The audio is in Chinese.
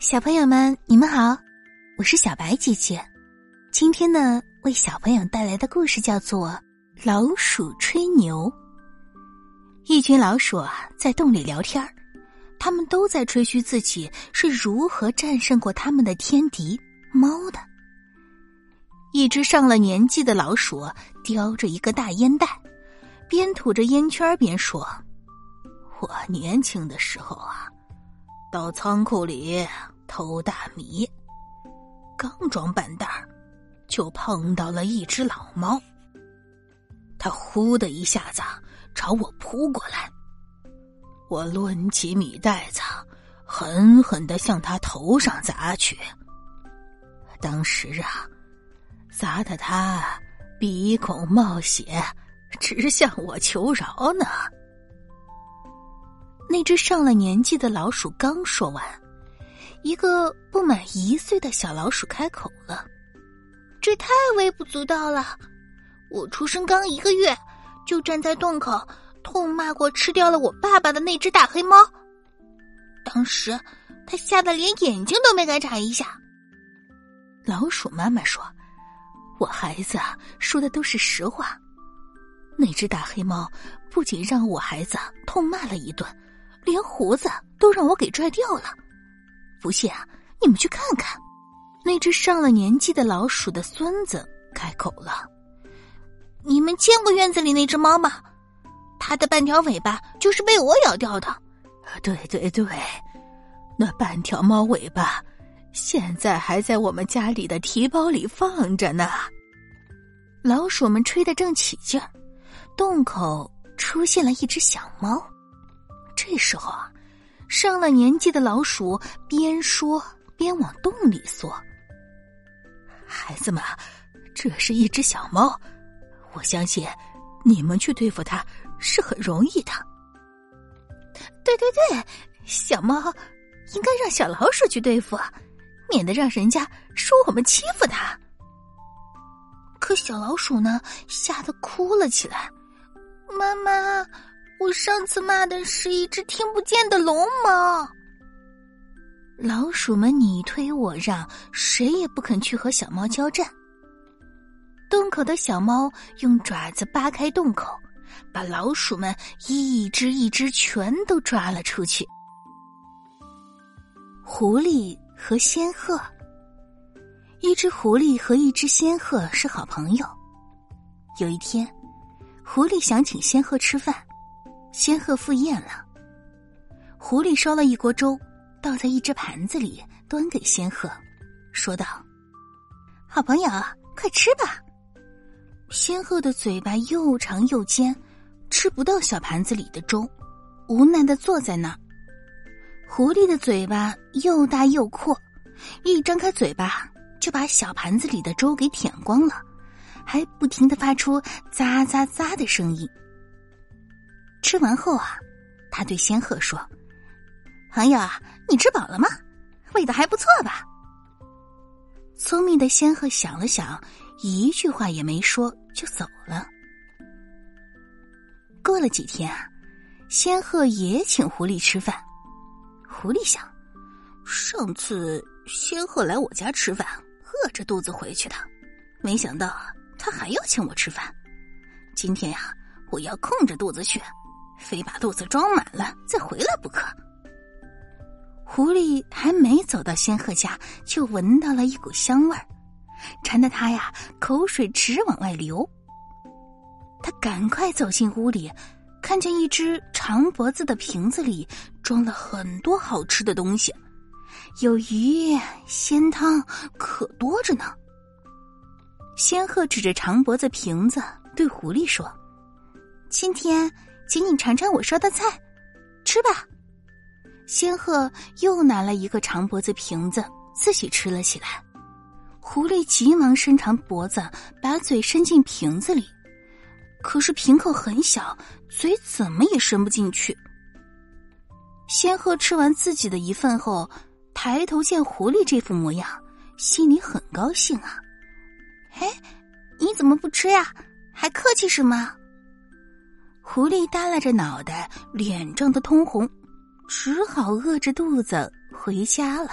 小朋友们，你们好，我是小白姐姐。今天呢，为小朋友带来的故事叫做《老鼠吹牛》。一群老鼠啊，在洞里聊天他们都在吹嘘自己是如何战胜过他们的天敌猫的。一只上了年纪的老鼠叼着一个大烟袋，边吐着烟圈边说：“我年轻的时候啊。”到仓库里偷大米，刚装半袋儿就碰到了一只老猫。它呼的一下子朝我扑过来，我抡起米袋子，狠狠的向他头上砸去。当时啊，砸的他鼻孔冒血，直向我求饶呢。那只上了年纪的老鼠刚说完，一个不满一岁的小老鼠开口了：“这太微不足道了！我出生刚一个月，就站在洞口痛骂过吃掉了我爸爸的那只大黑猫。当时他吓得连眼睛都没敢眨一下。”老鼠妈妈说：“我孩子说的都是实话。那只大黑猫不仅让我孩子痛骂了一顿。”连胡子都让我给拽掉了，不信啊，你们去看看。那只上了年纪的老鼠的孙子开口了：“你们见过院子里那只猫吗？它的半条尾巴就是被我咬掉的。”“对对对，那半条猫尾巴现在还在我们家里的提包里放着呢。”老鼠们吹得正起劲儿，洞口出现了一只小猫。这时候啊，上了年纪的老鼠边说边往洞里缩。孩子们，这是一只小猫，我相信你们去对付它是很容易的。对对对，小猫应该让小老鼠去对付，免得让人家说我们欺负它。可小老鼠呢，吓得哭了起来，妈妈。我上次骂的是一只听不见的龙猫。老鼠们你推我让，谁也不肯去和小猫交战。洞口的小猫用爪子扒开洞口，把老鼠们一只一只全都抓了出去。狐狸和仙鹤，一只狐狸和一只仙鹤是好朋友。有一天，狐狸想请仙鹤吃饭。仙鹤赴宴了，狐狸烧了一锅粥，倒在一只盘子里，端给仙鹤，说道：“好朋友，快吃吧。”仙鹤的嘴巴又长又尖，吃不到小盘子里的粥，无奈的坐在那儿。狐狸的嘴巴又大又阔，一张开嘴巴就把小盘子里的粥给舔光了，还不停的发出“咂咂咂”的声音。吃完后啊，他对仙鹤说：“朋友啊，你吃饱了吗？味道还不错吧？”聪明的仙鹤想了想，一句话也没说就走了。过了几天，仙鹤也请狐狸吃饭。狐狸想，上次仙鹤来我家吃饭，饿着肚子回去的，没想到他还要请我吃饭。今天呀，我要空着肚子去。非把肚子装满了再回来不可。狐狸还没走到仙鹤家，就闻到了一股香味儿，馋得他呀口水直往外流。他赶快走进屋里，看见一只长脖子的瓶子里装了很多好吃的东西，有鱼、鲜汤，可多着呢。仙鹤指着长脖子瓶子对狐狸说：“今天。”请你尝尝我烧的菜，吃吧。仙鹤又拿了一个长脖子瓶子，自己吃了起来。狐狸急忙伸长脖子，把嘴伸进瓶子里，可是瓶口很小，嘴怎么也伸不进去。仙鹤吃完自己的一份后，抬头见狐狸这副模样，心里很高兴啊。哎，你怎么不吃呀？还客气什么？狐狸耷拉着脑袋，脸涨得通红，只好饿着肚子回家了。